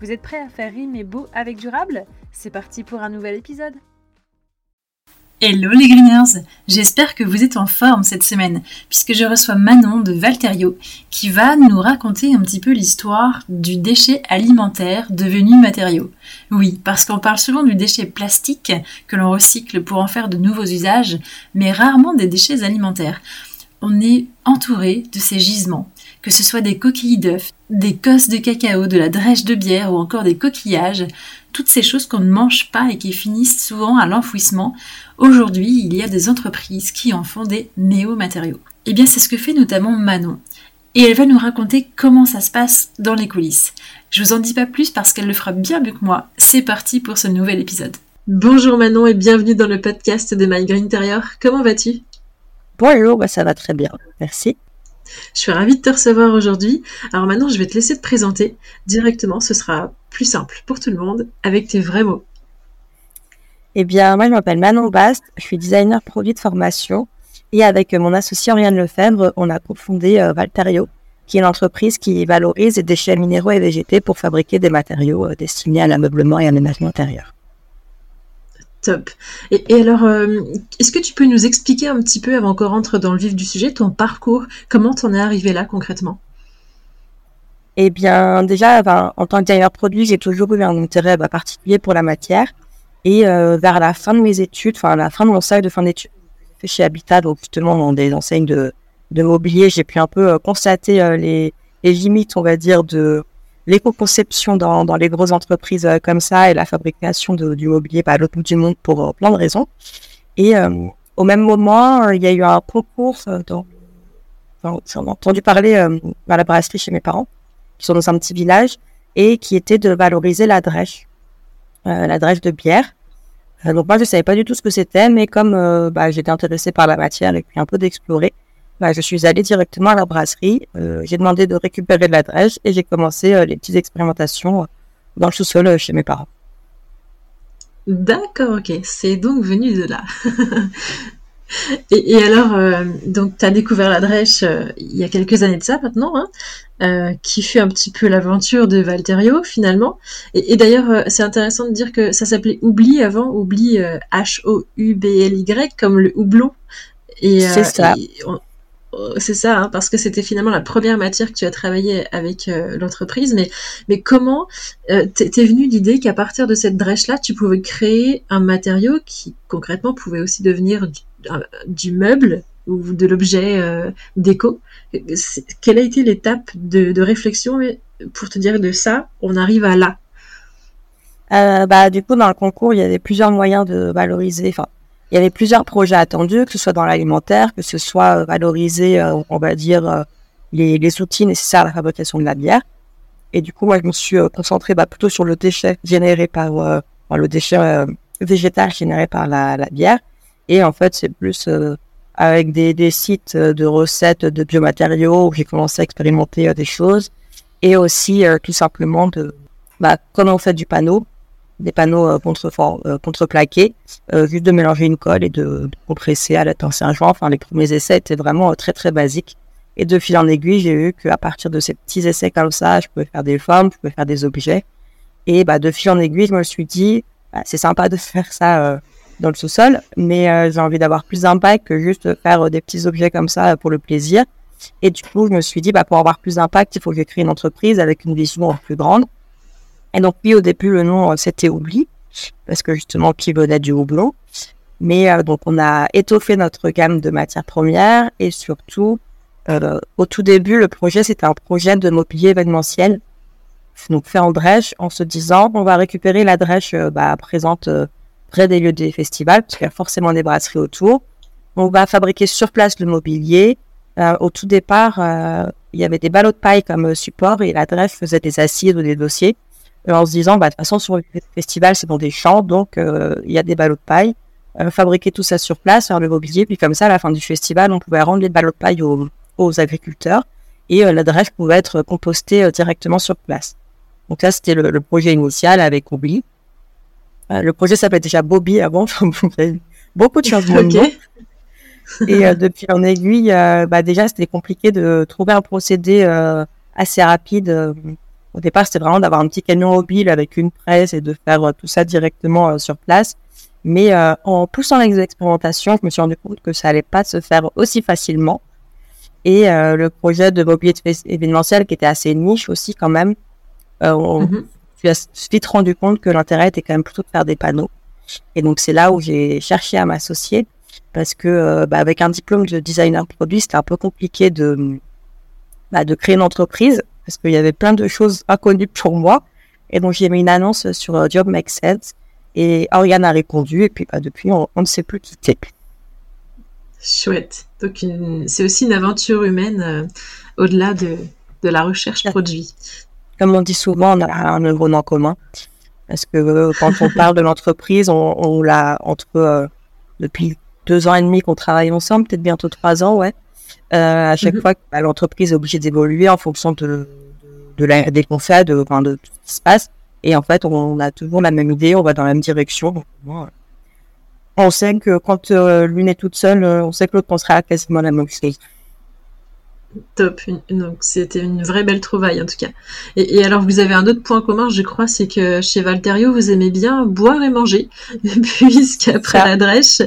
Vous êtes prêts à faire rimer beau avec durable? C'est parti pour un nouvel épisode Hello les greeners J'espère que vous êtes en forme cette semaine, puisque je reçois Manon de Valterio, qui va nous raconter un petit peu l'histoire du déchet alimentaire devenu matériau. Oui, parce qu'on parle souvent du déchet plastique que l'on recycle pour en faire de nouveaux usages, mais rarement des déchets alimentaires. On est entouré de ces gisements, que ce soit des coquilles d'œufs, des cosses de cacao, de la drèche de bière ou encore des coquillages, toutes ces choses qu'on ne mange pas et qui finissent souvent à l'enfouissement, aujourd'hui il y a des entreprises qui en font des néo-matériaux. Et eh bien c'est ce que fait notamment Manon. Et elle va nous raconter comment ça se passe dans les coulisses. Je vous en dis pas plus parce qu'elle le fera bien mieux que moi. C'est parti pour ce nouvel épisode. Bonjour Manon et bienvenue dans le podcast de My Green Interior. Comment vas-tu? Bonjour, bah ça va très bien. Merci. Je suis ravie de te recevoir aujourd'hui. Alors maintenant, je vais te laisser te présenter directement. Ce sera plus simple pour tout le monde avec tes vrais mots. Eh bien, moi, je m'appelle Manon Bast. Je suis designer produit de formation. Et avec mon associé Oriane Lefebvre, on a cofondé euh, Valterio, qui est une entreprise qui valorise les déchets minéraux et végétés pour fabriquer des matériaux euh, destinés à l'ameublement et à l'aménagement intérieur. Et, alors, euh, est-ce que tu peux nous expliquer un petit peu, avant qu'on rentre dans le vif du sujet, ton parcours? Comment t'en es arrivé là concrètement? Eh bien, déjà, en tant que designer produit, j'ai toujours eu un intérêt bah, particulier pour la matière. Et euh, vers la fin de mes études, enfin, la fin de mon stage de fin d'études, chez Habitat, donc justement dans des enseignes de, mobilier, j'ai pu un peu euh, constater les limites, on va dire, de l'éco-conception dans, dans, les grosses entreprises euh, comme ça et la fabrication de, du mobilier à l'autre bout du monde pour euh, plein de raisons. Et euh, au même moment, il y a eu un concours dans, enfin, on a entendu parler à la brasserie chez mes parents, qui sont dans un petit village, et qui était de valoriser la drèche, la drèche de bière. donc moi, je savais pas du tout ce que c'était, mais comme bah, j'étais intéressée par la matière et puis un peu d'explorer, bah, je suis allée directement à la brasserie. Euh, j'ai demandé de récupérer de la drèche et j'ai commencé euh, les petites expérimentations euh, dans le sous-sol chez mes parents. D'accord, ok. C'est donc venu de là. et, alors, donc, tu as découvert la drèche il y a quelques années de ça maintenant, hein, qui fut un petit peu l'aventure de Valterio finalement. Et, d'ailleurs, c'est intéressant de dire que ça s'appelait Oubli avant, Oubli H-O-U-B-L-Y, comme le houblon. c'est ça. Euh, c'est ça, hein, parce que c'était finalement la première matière que tu as travaillé avec euh, l'entreprise. Mais, comment euh, t'es venu l'idée qu'à partir de cette drèche-là, tu pouvais créer un matériau qui concrètement pouvait aussi devenir du, meuble ou de l'objet déco? Quelle a été l'étape de, réflexion pour te dire de ça, on arrive à là? Bah, du coup, dans le concours, il y avait plusieurs moyens de valoriser, il y avait plusieurs projets attendus, que ce soit dans l'alimentaire, que ce soit euh, valoriser, euh, on va dire, euh, les, les, outils nécessaires à la fabrication de la bière. Et du coup, moi, je me suis concentré bah, plutôt sur le déchet généré par le déchet végétal généré par la, bière. Et en fait, c'est plus avec des, des, sites de recettes de biomatériaux où j'ai commencé à expérimenter des choses. Et aussi, tout simplement, de, bah, comment on fait du panneau, des panneaux euh, contre, euh, contreplaqués, euh, juste de mélanger une colle et de, compresser à la tension joint. Enfin, les premiers essais étaient vraiment très très basiques. Et de fil en aiguille, j'ai vu qu'à partir de ces petits essais comme ça, je pouvais faire des formes, je pouvais faire des objets. Et bah, de fil en aiguille, je me suis dit, bah, c'est sympa de faire ça dans le sous-sol, mais j'ai envie d'avoir plus d'impact que juste faire des petits objets comme ça pour le plaisir. Et du coup, je me suis dit, bah, pour avoir plus d'impact, il faut que je une entreprise avec une vision plus grande. Et donc, oui, au début, le nom, euh, c'était Oubli, parce que justement, qui venait du houblon. Mais euh, donc, on a étoffé notre gamme de matières premières et surtout, euh, au tout début, le projet, c'était un projet de mobilier événementiel. Donc, fait en drèche, en se disant, on va récupérer la drèche bah, présente près des lieux des festivals, parce qu'il y a forcément des brasseries autour. On va fabriquer sur place le mobilier. au tout départ, il y avait des ballots de paille comme support et la drèche faisait des assises ou des dossiers. En se disant, bah, de toute façon, sur le festival, c'est dans des champs, donc il y a des ballots de paille. fabriquer tout ça sur place, faire le mobilier, puis comme ça, à la fin du festival, on pouvait rendre les ballots de paille aux, aux agriculteurs et la drèche pouvait être compostée directement sur place. Donc ça, c'était le, projet initial avec Oubli. le projet s'appelait déjà Bobby avant, beaucoup de changements Et euh, depuis en aiguille, euh, bah, déjà, c'était compliqué de trouver un procédé euh, assez rapide. Au départ, c'était vraiment d'avoir un petit camion mobile avec une presse et de faire tout ça directement sur place. Mais en poussant les expérimentations, je me suis rendu compte que ça allait pas se faire aussi facilement. Et le projet de mobilité événementiel, qui était assez niche aussi quand même, on mm -hmm. vite rendu compte que l'intérêt était quand même plutôt de faire des panneaux. Et donc c'est là où j'ai cherché à m'associer parce que euh, bah, avec un diplôme de designer produit, c'était un peu compliqué de bah, de créer une entreprise parce qu'il y avait plein de choses inconnues pour moi. Et donc j'ai mis une annonce sur euh, Job Makes Sense et Oriane a répondu et puis bah, depuis on, ne sait plus quitter. Chouette. Donc c'est aussi une aventure humaine euh, au-delà de, de la recherche produit. Comme on dit souvent, on a un neurone en commun. Parce que quand on parle de l'entreprise, on, on l'a entre depuis deux ans et demi qu'on travaille ensemble, peut-être bientôt trois ans, ouais. Euh, à chaque mhm. fois que bah, l'entreprise est obligée d'évoluer en fonction de, de, la des fait, de, enfin, de tout ce qui se passe. Et en fait, on, a toujours la même idée, on va dans la même direction. on sait que quand euh, l'une est toute seule, euh, on sait que l'autre pensera quasiment la même chose. Top. Donc c'était une vraie belle trouvaille en tout cas. Et, alors vous avez un autre point commun, je crois, c'est que chez Valterio vous aimez bien boire et manger, puisqu'après la drèche,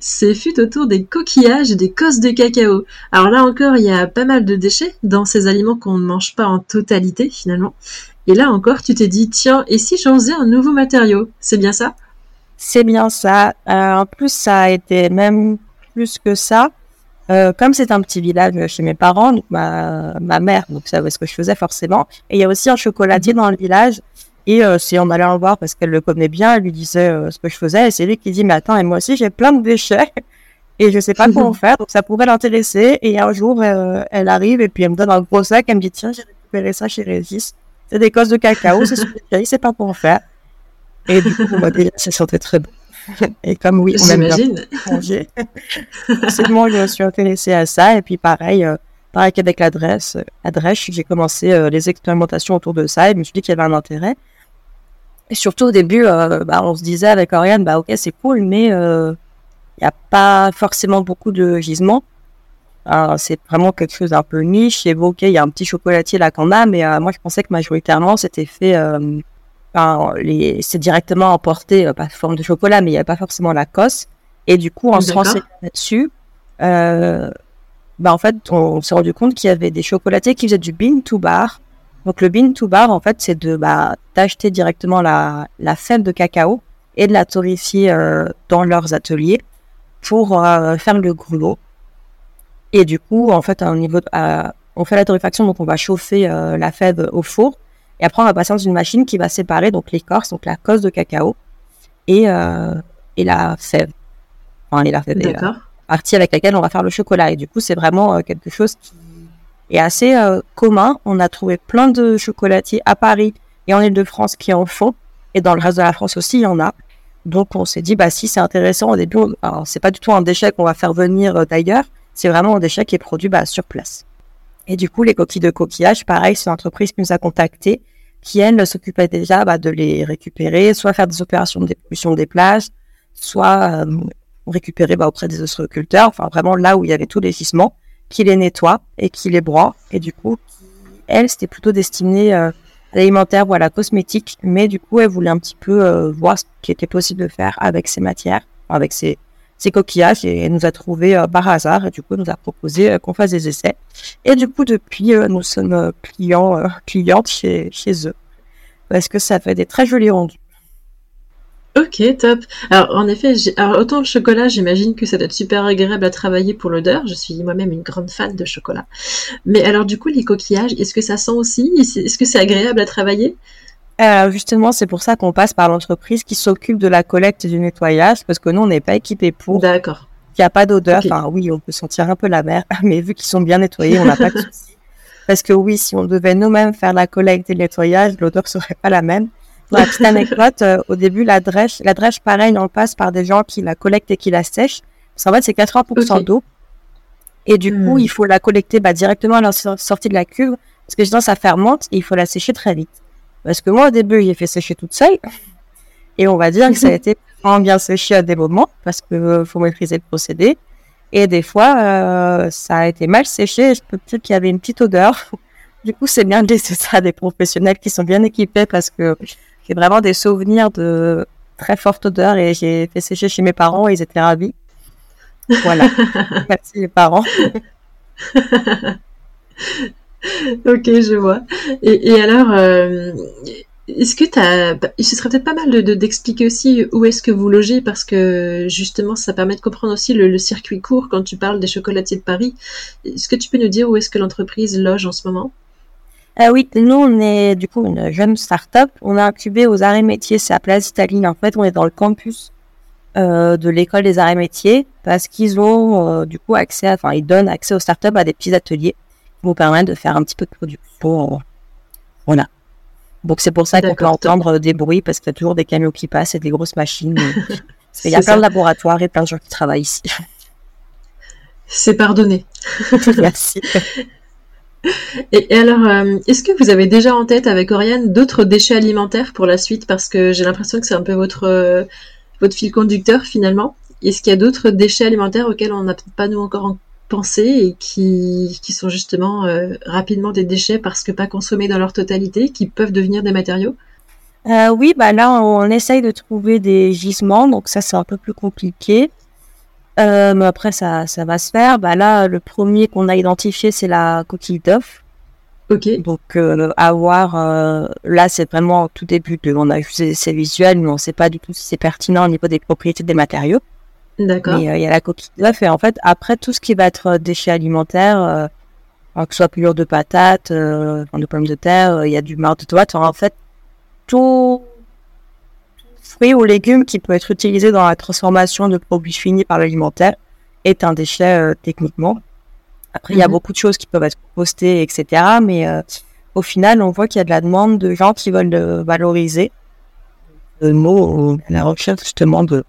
c'est fut autour des coquillages et des cosses de cacao. Alors là encore, il y a pas mal de déchets dans ces aliments qu'on ne mange pas en totalité finalement. Et là encore, tu t'es dit tiens, et si j'en faisais un nouveau matériau? C'est bien ça? C'est bien ça. Euh, en plus, ça a été même plus que ça. Euh, comme c'est un petit village chez mes parents, ma, ma mère donc savait ce que je faisais forcément. Et il y a aussi un chocolatier mhm. dans le village. Et euh, c'est en allant le voir parce qu'elle le connaît bien, elle lui disait euh, ce que je faisais. Et c'est lui qui dit, mais attends, et moi aussi j'ai plein de déchets. Et je sais pas comment faire, donc ça pourrait l'intéresser. Et un jour, euh, elle arrive et puis elle me donne un gros sac. Elle me dit, tiens, j'ai récupéré ça chez Régis. C'est des cosses de cacao, c'est ce que j'ai c'est pas en faire. Et du coup, moi, déjà, ça sentait très bon. Et comme oui, on aime bien manger, moi, je me suis intéressée à ça. Et puis pareil, euh, pareil qu'avec l'adresse, adresse, j'ai commencé euh, les expérimentations autour de ça et je me suis dit qu'il y avait un intérêt. Et surtout au début, euh, bah, on se disait avec Oriane, bah ok, c'est cool, mais il n'y a pas forcément beaucoup de gisements. c'est vraiment quelque chose d'un peu niche. Et bon, ok, il y a un petit chocolatier là qu'on a, mais moi je pensais que majoritairement c'était fait c'est directement emporté, euh, pas sous forme de chocolat, mais il n'y avait pas forcément la cosse. Et du coup, en se renseignant là-dessus, euh, bah, en fait, on, s'est rendu compte qu'il y avait des chocolatiers qui faisaient du bean to bar. Donc, le bean to bar, en fait, c'est de bah, d'acheter directement la, la fève de cacao et de la torréfier euh, dans leurs ateliers pour euh, faire le gruau. Et du coup, en fait, à un niveau, on fait la torréfaction, donc on va chauffer la fève au four et après, on va passer dans une machine qui va séparer donc l'écorce, donc la cosse de cacao et, euh, et la fève. Enfin, et la fève. La partie avec laquelle on va faire le chocolat. Et du coup, c'est vraiment euh, quelque chose qui est assez euh, commun. On a trouvé plein de chocolatiers à Paris et en Ile-de-France qui en font. Et dans le reste de la France aussi, il y en a. Donc, on s'est dit, bah, si c'est intéressant au début, alors c'est pas du tout un déchet qu'on va faire venir d'ailleurs. C'est vraiment un déchet qui est produit bah, sur place. Et du coup, les coquilles de coquillage, pareil, c'est une entreprise qui nous a contactés, qui elle s'occupait déjà bah, de les récupérer, soit faire des opérations de dépollution des plages, soit euh, récupérer bah, auprès des ostréiculteurs, enfin vraiment là où il y avait tous les gisements, qui les nettoie et qui les broie. Et du coup, elle, c'était plutôt destiné euh, à l'alimentaire ou à la cosmétique, mais du coup, elle voulait un petit peu euh, voir ce qui était possible de faire avec ces matières, avec ces, ces coquillages et nous a trouvé euh, par hasard et du coup nous a proposé euh, qu'on fasse des essais. Et du coup depuis euh, nous sommes clients clientes chez, chez eux parce que ça fait des très jolis rendus. Ok, top. Alors, en effet, alors, autant le chocolat, j'imagine que ça doit être super agréable à travailler pour l'odeur. Je suis moi-même une grande fan de chocolat. Mais alors, du coup, les coquillages, est-ce que ça sent aussi? Est-ce que c'est agréable à travailler? Euh, justement, c'est pour ça qu'on passe par l'entreprise qui s'occupe de la collecte et du nettoyage, parce que nous, on n'est pas équipés pour. D'accord. Il n'y a pas d'odeur. Enfin, oui, on peut sentir un peu la mer, mais vu qu'ils sont bien nettoyés, on n'a pas de souci. Parce que oui, si on devait nous-mêmes faire la collecte et le nettoyage, l'odeur serait pas la même. pour la petite anecdote, euh, au début, la drèche, la drèche, pareil, on passe par des gens qui la collectent et qui la sèchent. Parce qu'en fait, c'est 80% d'eau. Et du coup, Hmm. il faut la collecter bah, directement à la sor- sortie de la cuve. Parce que sinon, ça fermente et il faut la sécher très vite. Parce que moi, au début, j'ai fait sécher toute seule. Et on va dire que ça a été vraiment bien séché à des moments. Parce que euh, faut maîtriser le procédé. Et des fois, euh, ça a été mal séché. Je peux dire qu'il y avait une petite odeur. Du coup, c'est bien de laisser ça à des professionnels qui sont bien équipés parce que j'ai vraiment des souvenirs de très forte odeur et j'ai fait sécher chez mes parents et ils étaient ravis. Voilà. Merci les parents. Ok, je vois. Et, alors, euh, est-ce que bah, ce serait peut-être pas mal de, de- d'expliquer aussi où est-ce que vous logez parce que justement, ça permet de comprendre aussi le, circuit court quand tu parles des chocolatiers de Paris. Est-ce que tu peux nous dire où est-ce que l'entreprise loge en ce moment? Ah oui, nous, on est du coup une jeune start-up. On a incubé aux et métiers, c'est à Place Italie. En fait, on est dans le campus euh, de l'école des et métiers parce qu'ils ont euh, du coup accès, enfin, ils donnent accès aux start-up à des petits ateliers vous permettent de faire un petit peu de production. Voilà. Donc c'est pour ça qu'on peut entendre des bruits parce qu'il y a toujours des camions qui passent et des grosses machines. Il y a plein de laboratoires et plein de gens qui travaillent ici. C'est pardonné. Merci. Et, et alors, euh, est-ce que vous avez déjà en tête avec Oriane d'autres déchets alimentaires pour la suite? Parce que j'ai l'impression que c'est un peu votre, euh, votre fil conducteur finalement. Est-ce qu'il y a d'autres déchets alimentaires auxquels on n'a peut-être pas nous encore en- et qui, qui sont justement euh, rapidement des déchets parce que pas consommés dans leur totalité, qui peuvent devenir des matériaux? Euh, oui, bah là, on essaye de trouver des gisements, donc ça, c'est un peu plus compliqué. Euh, mais après, ça, ça va se faire. Bah là, le premier qu'on a identifié, c'est la coquille d'œuf. Ok, Donc, à voir, euh, là, c'est vraiment au tout début. De, on a ces, ces visuels, mais on ne sait pas du tout si c'est pertinent au niveau des propriétés des matériaux. D'accord. Mais euh, il y a la coquille d'œuf. Et en fait, après, tout ce qui va être euh, déchets alimentaires, euh, que ce soit pelure de patates, euh, de pommes de terre, euh, il y a du marc de tomate. En fait, tout fruit ou légume qui peut être utilisé dans la transformation de produits finis par l'alimentaire est un déchet euh, techniquement. Après, il y a Mhm. beaucoup de choses qui peuvent être postées, etc. Mais euh, au final, on voit qu'il y a de la demande de gens qui veulent le valoriser. Le mot, à la recherche justement de,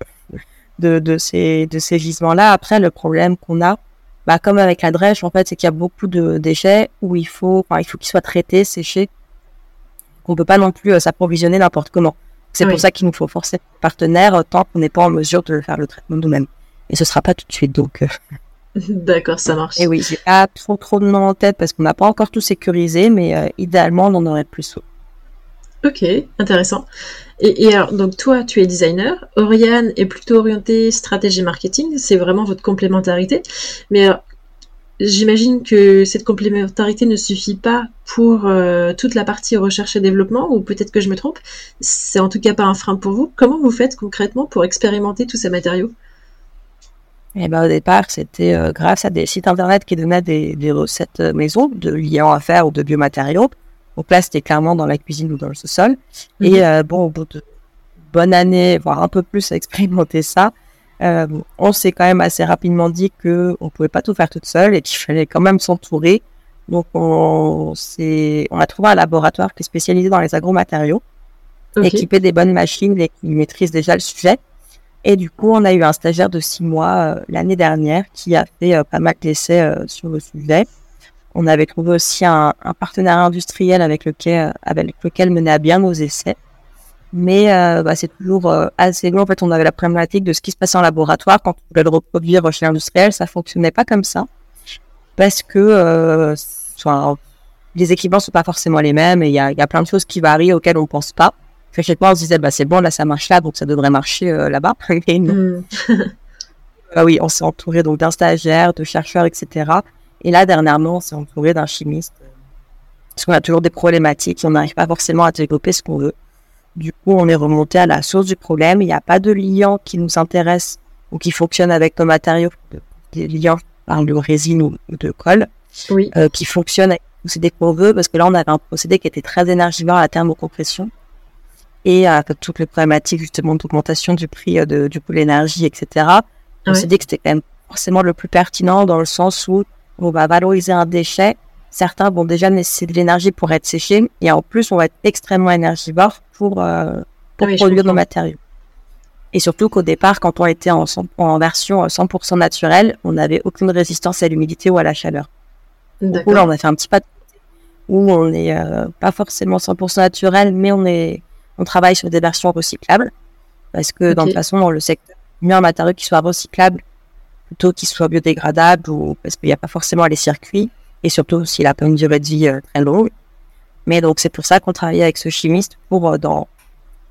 de, de ces, de ces gisements-là. Après, le problème qu'on a, bah, comme avec la drèche, en fait, c'est qu'il y a beaucoup de déchets où il faut, enfin, il faut qu'ils soient traités, séchés. On peut pas non plus euh, s'approvisionner n'importe comment. C'est Oui. pour ça qu'il nous faut forcer un partenaire euh, tant qu'on n'est pas en mesure de faire le traitement nous-mêmes. Et ce sera pas tout de suite, donc. euh, D'accord, ça marche. et oui, j'ai pas trop trop de noms en tête parce qu'on n'a pas encore tout sécurisé, mais euh, idéalement, on en aurait plus. Ok, intéressant. Et, donc toi, tu es designer. Oriane est plutôt orientée stratégie marketing. C'est vraiment votre complémentarité. Mais alors, j'imagine que cette complémentarité ne suffit pas pour euh, toute la partie recherche et développement, ou peut-être que je me trompe. C'est en tout cas pas un frein pour vous. Comment vous faites concrètement pour expérimenter tous ces matériaux? Et ben, au départ, c'était euh, grâce à des sites internet qui donnaient des, des recettes euh, maison de liants à faire ou de biomatériaux. Donc là, c'était clairement dans la cuisine ou dans le sous-sol. Mhm. Et euh, bon, au bout de bonne année, voire un peu plus à expérimenter ça, euh, on s'est quand même assez rapidement dit que on pouvait pas tout faire toute seule et qu'il fallait quand même s'entourer. Donc on, s'est- on a trouvé un laboratoire qui est spécialisé dans les agromatériaux Ok. équipé des bonnes machines et qui maîtrise déjà le sujet. Et du coup, on a eu un stagiaire de six mois euh, l'année dernière qui a fait euh, pas mal d'essais sur le sujet. On avait trouvé aussi un, un partenaire industriel avec lequel, avec lequel mener à bien nos essais. Mais euh, bah, c'est toujours euh, assez long. En fait, on avait la problématique de ce qui se passait en laboratoire quand on voulait le reproduire chez l'industriel. Ça fonctionnait pas comme ça parce que euh, soit, les équipements sont pas forcément les mêmes et il y a, il y a plein de choses qui varient auxquelles on pense pas. Fait que chaque fois, on se disait, bah, c'est bon, là, ça marche là, donc ça devrait marcher euh, là-bas. Et non. Hmm. Ah oui, on s'est entouré donc d'un stagiaire, de chercheurs, etc. Et là, dernièrement, on s'est entouré d'un chimiste. Parce qu'on a toujours des problématiques, on n'arrive pas forcément à développer ce qu'on veut. Du coup, on est remonté à la source du problème. Il n'y a pas de liant qui nous intéresse ou qui fonctionne avec nos matériaux. Des liants, par de résine ou de colle, Oui. euh, qui fonctionnent avec le procédé qu'on veut, parce que là, on avait un procédé qui était très énergivore à la thermocompression. Et euh, avec toutes les problématiques, justement, d'augmentation du prix euh, de, du coût de l'énergie, etc. On s'est dit que c'était quand même forcément le plus pertinent dans le sens où on va valoriser un déchet certains vont déjà nécessiter de l'énergie pour être séchés et en plus on va être extrêmement énergivore pour, euh, pour produire nos matériaux. Et surtout qu'au départ, quand on était en, en version 100% naturelle, on n'avait aucune résistance à l'humidité ou à la chaleur. Du coup, là, on a fait un petit pas de où on n'est euh, pas forcément 100% naturel, mais on est, on travaille sur des versions recyclables parce que dans de toute façon, dans le secteur, mieux un matériau qui soit recyclable plutôt qu'il soit biodégradable ou parce qu'il n'y a pas forcément les circuits et surtout s'il a pas une durée de vie euh, très longue. Mais donc c'est pour ça qu'on travaille avec ce chimiste pour euh, dans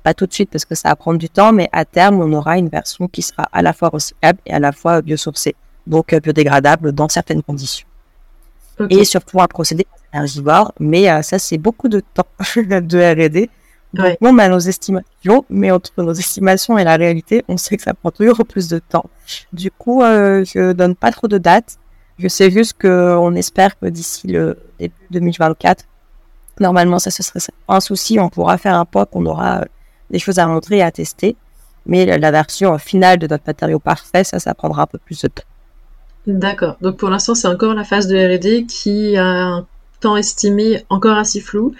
pas tout de suite parce que ça va prendre du temps, mais à terme on aura une version qui sera à la fois recyclable et à la fois biosourcée, donc euh, biodégradable dans certaines conditions. Et surtout un procédé énergivore, mais ça c'est beaucoup de temps de R&D donc, on a nos estimations, mais entre nos estimations et la réalité, on sait que ça prend toujours plus de temps. Du coup, euh, je donne pas trop de dates. Je sais juste qu'on espère que d'ici le début 2024, normalement, ça ce serait un souci. On pourra faire un POC, on aura euh, des choses à montrer et à tester. Mais la version finale de notre matériau parfait, ça, ça prendra un peu plus de temps. D'accord. Donc pour l'instant, c'est encore la phase de R&D qui a un temps estimé encore assez flou,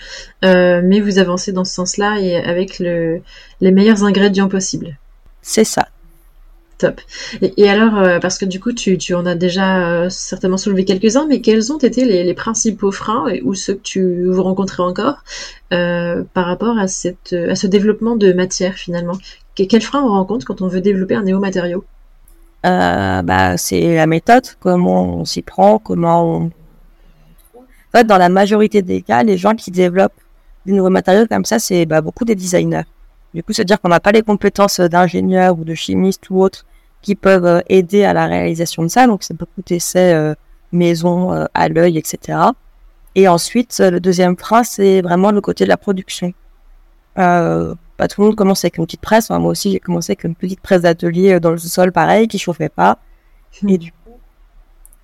euh, mais vous avancez dans ce sens-là et avec le, les meilleurs ingrédients possibles. C'est ça. Top. Et, alors, euh, parce que du coup, tu, tu en as déjà euh, certainement soulevé quelques-uns, mais quels ont été les, les principaux freins ou ceux que tu vous rencontrez encore par rapport à, cette, à ce développement de matière finalement? Quels freins on rencontre quand on veut développer un néomatériau? Bah, C'est la méthode, comment on s'y prend, comment on fait, dans la majorité des cas, les gens qui développent des nouveaux matériaux comme ça, c'est bah, beaucoup des designers. Du coup, c'est-à-dire qu'on n'a pas les compétences d'ingénieur ou de chimiste ou autres qui peuvent euh, aider à la réalisation de ça. Donc, c'est beaucoup d'essais euh, maison, euh, à l'œil, etc. Et ensuite, le deuxième frein, c'est vraiment le côté de la production. Euh, bah, tout le monde commence avec une petite presse. moi aussi, j'ai commencé avec une petite presse d'atelier dans le sol, pareil, qui chauffait pas. Mmh. Et du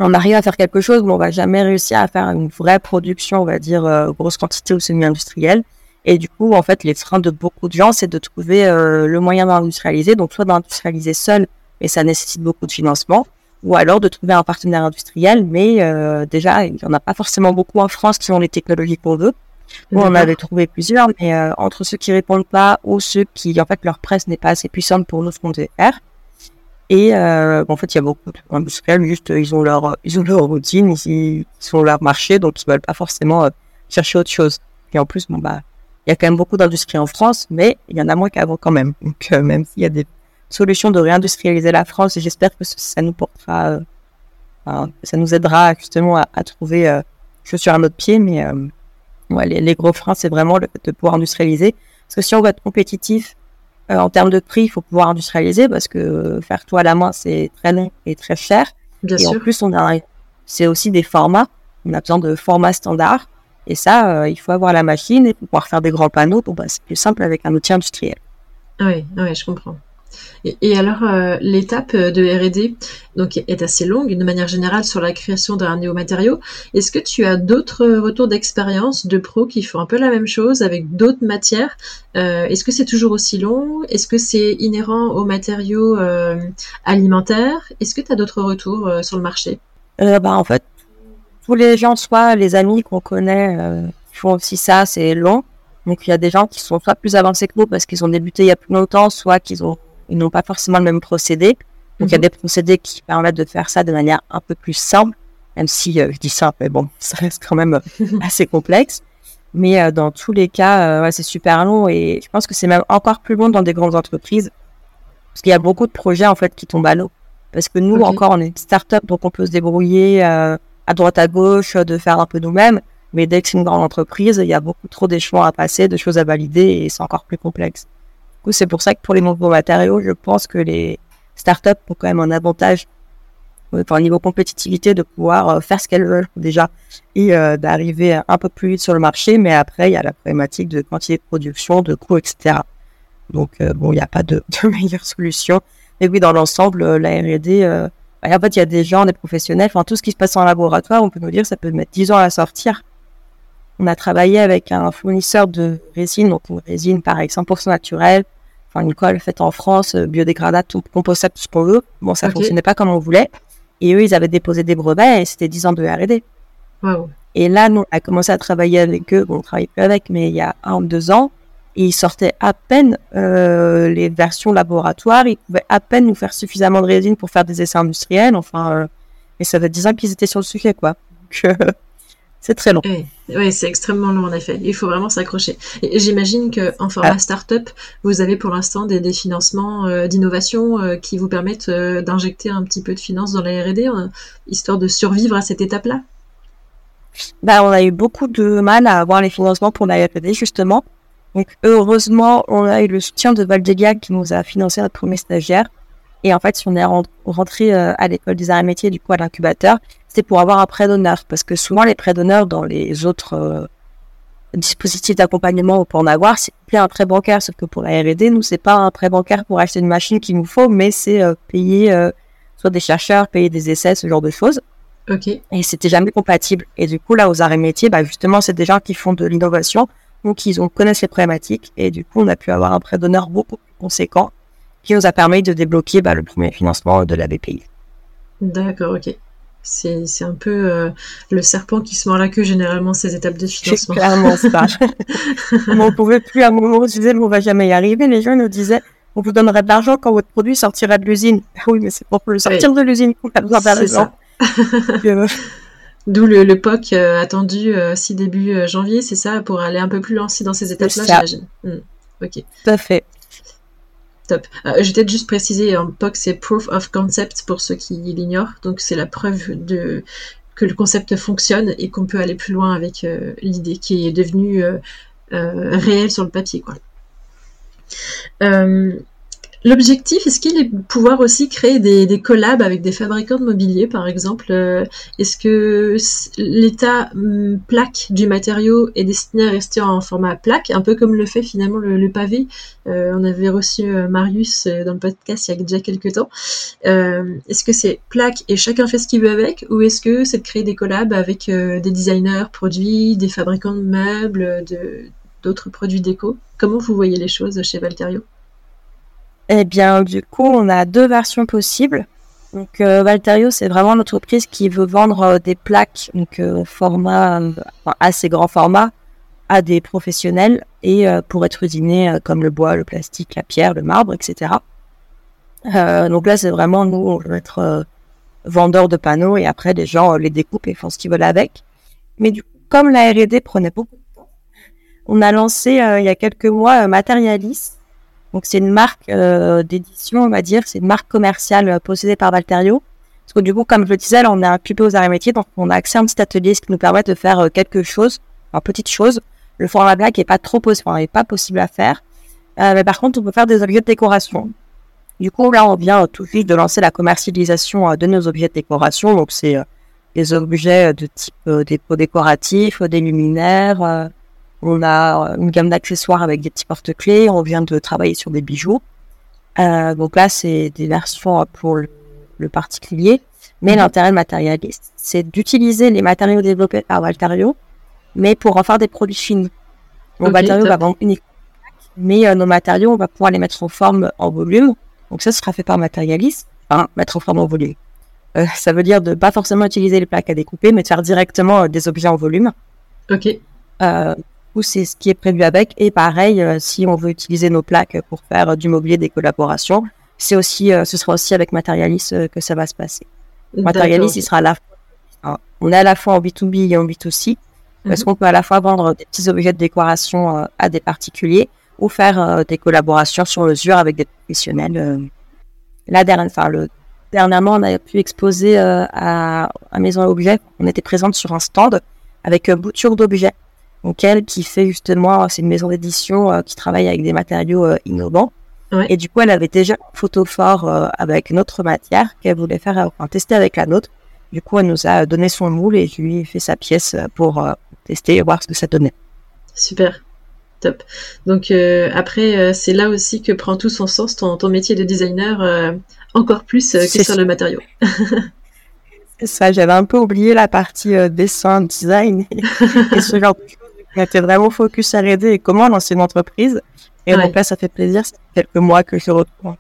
on arrive à faire quelque chose, mais on va jamais réussir à faire une vraie production, on va dire, euh, grosse quantité ou semi-industrielle. Et du coup, en fait, les freins de beaucoup de gens, c'est de trouver euh, le moyen d'industrialiser. Donc, soit d'industrialiser seul, mais ça nécessite beaucoup de financement, ou alors de trouver un partenaire industriel. Mais euh, déjà, il n'y en a pas forcément beaucoup en France qui ont les technologies qu'on veut. Nous, on avait trouvé plusieurs, mais entre ceux qui répondent pas ou ceux qui, en fait, leur presse n'est pas assez puissante pour nous ce qu'on devait faire, et euh, en fait, il y a beaucoup d'industriels, juste ils ont leur ils ont leur routine, ils, ont leur marché, donc ils veulent pas forcément euh, chercher autre chose. Et en plus, bon bah, il y a quand même beaucoup d'industries en France, mais il y en a moins qu'avant quand même. Donc euh, même s'il y a des solutions de réindustrialiser la France, j'espère que ça nous portera, euh, ça nous aidera justement à, trouver euh, sur un autre pied. Mais ouais, les, les, gros freins, c'est vraiment le de pouvoir industrialiser. Parce que si on veut être compétitif euh, en termes de prix, il faut pouvoir industrialiser parce que faire tout à la main, c'est très long et très cher. Bien et sûr. en plus, on a, c'est aussi des formats. On a besoin de formats standards. Et ça, euh, il faut avoir la machine et pouvoir faire des grands panneaux. Bon, bah, c'est plus simple avec un outil industriel. Oui, oui, je comprends. Et, alors, euh, l'étape de R&D est assez longue, de manière générale, sur la création d'un néomatériau. Est-ce que tu as d'autres retours d'expérience de pros qui font un peu la même chose avec d'autres matières? Euh, Est-ce que c'est toujours aussi long? Est-ce que c'est inhérent aux matériaux euh, alimentaires? Est-ce que tu as d'autres retours euh, sur le marché? Bah, En fait, tous les gens, soit les amis qu'on connaît, euh, font aussi ça, c'est long. Donc, il y a des gens qui sont soit plus avancés que nous parce qu'ils ont débuté il y a plus longtemps, soit qu'ils ont ils n'ont pas forcément le même procédé. Donc, il y a des procédés qui permettent de faire ça de manière un peu plus simple, même si euh, je dis simple, mais bon, ça reste quand même assez complexe. Mais euh, dans tous les cas, euh, ouais, c'est super long et je pense que c'est même encore plus long dans des grandes entreprises parce qu'il y a beaucoup de projets en fait qui tombent à l'eau. Parce que nous, encore, on est une start-up, donc on peut se débrouiller euh, à droite à gauche, de faire un peu nous-mêmes. Mais dès que c'est une grande entreprise, il y a beaucoup trop d'échelons à passer, de choses à valider et c'est encore plus complexe. C'est pour ça que pour les nouveaux matériaux, je pense que les startups ont quand même un avantage euh, enfin, au niveau compétitivité de pouvoir euh, faire ce qu'elles veulent déjà et euh, d'arriver un peu plus vite sur le marché. Mais après, il y a la problématique de quantité de production, de coûts, etc. Donc, bon, il n'y a pas de, meilleure solution. Mais oui, dans l'ensemble, la R&D, euh, en fait, il y a des gens, des professionnels, enfin, tout ce qui se passe en laboratoire, on peut nous dire, ça peut mettre 10 ans à sortir. On a travaillé avec un fournisseur de résine, donc une résine pareil, 100% naturelle, enfin une colle faite en France, euh, biodégradable, tout, compostable, tout ce qu'on veut. Bon, ça Ok. fonctionnait pas comme on voulait. Et eux, ils avaient déposé des brevets et c'était 10 ans de R&D. Et là, nous, on a commencé à travailler avec eux. Bon, on travaille plus avec, mais il y a un ou deux ans. Et ils sortaient à peine euh, les versions laboratoires. Ils pouvaient à peine nous faire suffisamment de résine pour faire des essais industriels. Enfin, euh, et ça fait 10 ans qu'ils étaient sur le sujet, quoi. Donc, euh, c'est très long. Oui, c'est extrêmement long en effet. Il faut vraiment s'accrocher. J'imagine qu'en format ah. start-up, vous avez pour l'instant des, des, financements euh, d'innovation euh, qui vous permettent euh, d'injecter un petit peu de finances dans la R&D, histoire de survivre à cette étape-là? Bah, on a eu beaucoup de mal à avoir les financements pour la R&D justement. Donc heureusement, on a eu le soutien de Valdélia qui nous a financé notre premier stagiaire. Et en fait, si on est rentré à l'école des arts et métiers, du coup à l'incubateur, c'était pour avoir un prêt d'honneur. Parce que souvent, les prêts d'honneur dans les autres euh, dispositifs d'accompagnement, on peut en avoir, c'est un prêt bancaire. Sauf que pour la R&D, nous, c'est pas un prêt bancaire pour acheter une machine qu'il nous faut, mais c'est euh, payer euh, soit des chercheurs, payer des essais, ce genre de choses. Ok. Et c'était jamais compatible. Et du coup, là, aux et métiers, bah, justement, c'est des gens qui font de l'innovation, donc ils ont, connaissent les problématiques. Et du coup, on a pu avoir un prêt d'honneur beaucoup plus conséquent qui nous a permis de débloquer bah, le premier financement de la BPI. D'accord, ok. C'est un peu euh, le serpent qui se mord la queue généralement ces étapes de financement. C'est clairement ça. on pouvait plus à un moment on se disait on va jamais y arriver. Les gens nous disaient on vous donnerait de l'argent quand votre produit sortira de l'usine. Oui, mais c'est pour le sortir de l'usine qu'on a besoin d'argent. Euh, D'où le, le, POC euh, attendu si début janvier, c'est ça, pour aller un peu plus loin dans ces étapes-là, j'imagine. Hmm, ok. Tout à fait. Euh, je vais peut-être juste préciser, un POC c'est Proof of Concept pour ceux qui l'ignorent. Donc c'est la preuve de que le concept fonctionne et qu'on peut aller plus loin avec euh, l'idée qui est devenue euh, réelle sur le papier. Quoi. L'objectif, est-ce qu'il est de pouvoir aussi créer des, collabs avec des fabricants de mobilier, par exemple euh, Est-ce que l'état hum, plaque du matériau est destiné à rester en format plaque, un peu comme le fait finalement le, pavé euh, On avait reçu euh, Marius dans le podcast il y a déjà quelques temps. est-ce que c'est plaque et chacun fait ce qu'il veut avec, ou est-ce que c'est de créer des collabs avec des designers produits, des fabricants de meubles, d'autres produits déco? Comment vous voyez les choses chez Valterio? Eh bien, du coup, on a deux versions possibles. Donc, euh, Valterio, c'est vraiment l'entreprise qui veut vendre euh, des plaques, donc euh, format, assez grand format, à des professionnels et pour être usiné comme le bois, le plastique, la pierre, le marbre, etc. donc là, c'est vraiment nous, on veut être vendeurs de panneaux et après, les gens les découpent et font ce qu'ils veulent avec. Mais du coup, comme la R&D prenait beaucoup de temps, on a lancé il y a quelques mois Materialis, donc c'est une marque euh, d'édition, on va dire, c'est une marque commerciale euh, possédée par Valterio. Parce que du coup, comme je le disais, là, on est occupé aux arts et métiers, donc on a accès à un petit atelier, qui nous permet de faire euh, quelque chose, une petite chose. Le format black n'est pas trop possible, enfin, pas possible à faire. mais par contre, on peut faire des objets de décoration. Du coup, là, on vient tout de de lancer la commercialisation de nos objets de décoration. Donc, c'est des objets de type dépôt décoratif, des luminaires, on a une gamme d'accessoires avec des petits porte-clés. On vient de travailler sur des bijoux. Euh, donc là, c'est des versions pour le, particulier. Mais mhm. l'intérêt de matérialiste, c'est d'utiliser les matériaux développés par Valtario, mais pour en faire des produits finis. Mon matériau va vendre uniquement mais euh, nos matériaux, on va pouvoir les mettre en forme en volume. Donc ça sera fait par matérialiste, enfin mettre en forme en volume. Euh, ça veut dire de pas forcément utiliser les plaques à découper, mais de faire directement des objets en volume. Ok ou c'est ce qui est prévu avec. Et pareil, euh, si on veut utiliser nos plaques pour faire euh, du mobilier des collaborations, c'est aussi, euh, ce sera aussi avec Materialis que ça va se passer. Materialis, il sera à la fois, on est à la fois en B2B et en B2C, parce mhm. qu'on peut à la fois vendre des petits objets de décoration à des particuliers ou faire des collaborations sur mesure avec des professionnels. La dernière, enfin, le, dernièrement, on a pu exposer à, à Maison Objet. On était présente sur un stand avec bouture d'objets donc elle qui fait justement, c'est une maison d'édition euh, qui travaille avec des matériaux euh, innovants. Et du coup, elle avait déjà un photo fort euh, avec notre matière qu'elle voulait faire, enfin, tester avec la nôtre. Du coup, elle nous a donné son moule et je lui ai fait sa pièce pour tester et voir ce que ça donnait. Super, top. Donc après, c'est là aussi que prend tout son sens ton, ton métier de designer, encore plus que sur le matériau. c'est ça, j'avais un peu oublié la partie dessin, design et ce genre de on était vraiment focus à aider et comment lancer une entreprise? Et donc là, ça fait plaisir. C'est quelques mois que je retrouve.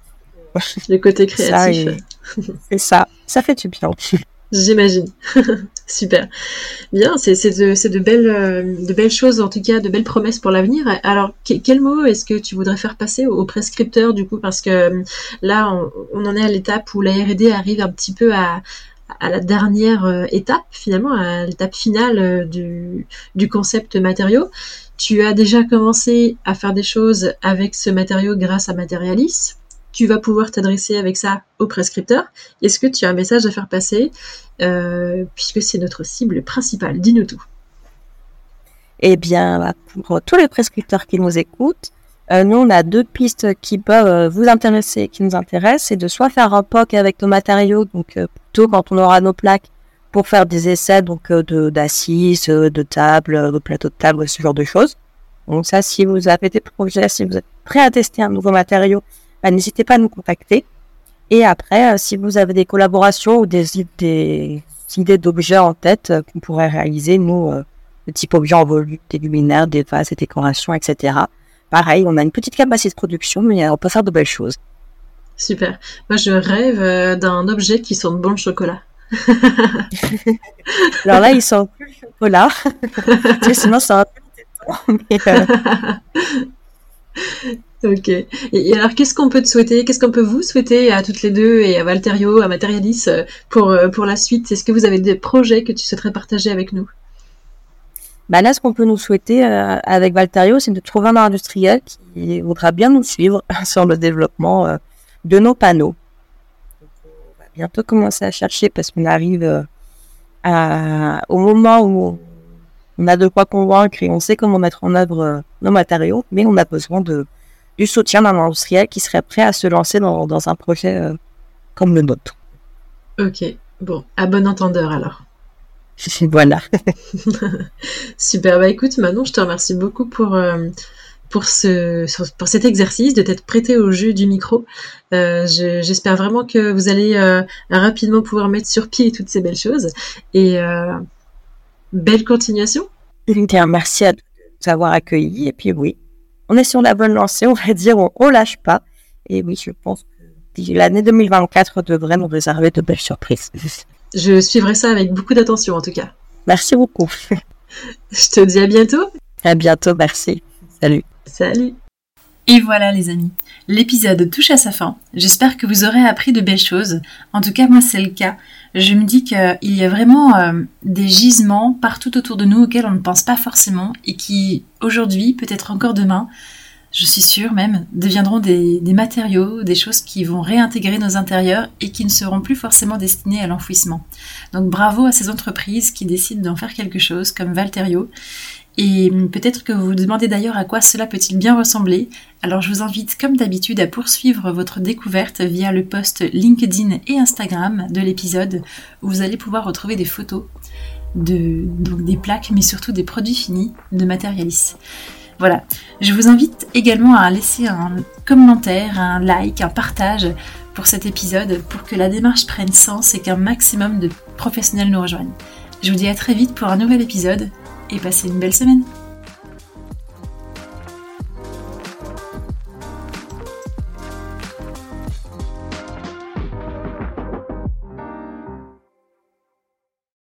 Le côté créatif. C'est ça. Ça fait du bien. J'imagine. Super. Bien, c'est de, de, belles, euh, de belles choses, en tout cas, de belles promesses pour l'avenir. Alors, quel mot est-ce que tu voudrais faire passer aux prescripteurs, du coup? Parce que euh, là, on, en est à l'étape où la R&D arrive un petit peu à, à la dernière euh, étape, finalement, à l'étape finale du, du concept matériau. Tu as déjà commencé à faire des choses avec ce matériau grâce à Materialis tu vas pouvoir t'adresser avec ça au prescripteur. Est-ce que tu as un message à faire passer euh, puisque c'est notre cible principale? Dis-nous tout. Eh bien, bah, pour tous les prescripteurs qui nous écoutent, euh, nous, on a deux pistes qui peuvent euh, vous intéresser, qui nous intéressent. C'est de soit faire un POC avec nos matériaux, donc plutôt quand on aura nos plaques, pour faire des essais donc de d'assises, de tables, de plateaux de table, ce genre de choses. Donc ça, si vous avez des projets, si vous êtes prêt à tester un nouveau matériau, bah, n'hésitez pas à nous contacter. Et après, euh, si vous avez des collaborations ou des, idées d'objets en tête euh, qu'on pourrait réaliser, nous, euh, le type objet en volume, des luminaires, des vases, des décorations, etc. Pareil, on a une petite capacité de production, mais on peut faire de belles choses. Super. Moi, je rêve d'un objet qui sent bon le chocolat. Alors là, il sent plus le chocolat. sinon, ça un peu Ok. Et, alors, qu'est-ce qu'on peut te souhaiter? Qu'est-ce qu'on peut vous souhaiter à toutes les deux et à Valterio, à Materialis euh, pour, euh, pour la suite? Est-ce que vous avez des projets que tu souhaiterais partager avec nous? Bah là, ce qu'on peut nous souhaiter euh, avec Valterio, c'est de trouver un industriel qui voudra bien nous suivre sur le développement de nos panneaux. on va bientôt commencer à chercher parce qu'on arrive à, au moment où on a de quoi convaincre et on sait comment mettre en œuvre nos matériaux, mais on a besoin de, du soutien d'un industriel qui serait prêt à se lancer dans, dans un projet euh, comme le nôtre. Ok, bon, à bon entendeur alors. voilà. Super, bah écoute Manon, je te remercie beaucoup pour, euh, pour, ce, pour cet exercice, de t'être prêté au jeu du micro. Euh, j'espère vraiment que vous allez rapidement pouvoir mettre sur pied toutes ces belles choses. Et belle continuation. Merci à nous avoir accueillis. Et puis oui, on est sur la bonne lancée, on va dire, on, ne lâche pas. Et oui, je pense que l'année 2024 devrait nous réserver de belles surprises. Je suivrai ça avec beaucoup d'attention en tout cas. Merci beaucoup. Je te dis à bientôt. À bientôt, merci. Salut. Salut. Et voilà les amis, l'épisode touche à sa fin. J'espère que vous aurez appris de belles choses. En tout cas, moi c'est le cas. Je me dis qu'il y a vraiment euh, des gisements partout autour de nous auxquels on ne pense pas forcément et qui aujourd'hui, peut-être encore demain, je suis sûre même, deviendront des, des, matériaux, des choses qui vont réintégrer nos intérieurs et qui ne seront plus forcément destinées à l'enfouissement. Donc bravo à ces entreprises qui décident d'en faire quelque chose comme Valterio et peut-être que vous vous demandez d'ailleurs à quoi cela peut-il bien ressembler. Alors je vous invite comme d'habitude à poursuivre votre découverte via le post LinkedIn et Instagram de l'épisode où vous allez pouvoir retrouver des photos des plaques mais surtout des produits finis de Materialis. Voilà, je vous invite également à laisser un commentaire, un like, un partage pour cet épisode pour que la démarche prenne sens et qu'un maximum de professionnels nous rejoignent. Je vous dis à très vite pour un nouvel épisode et passez une belle semaine.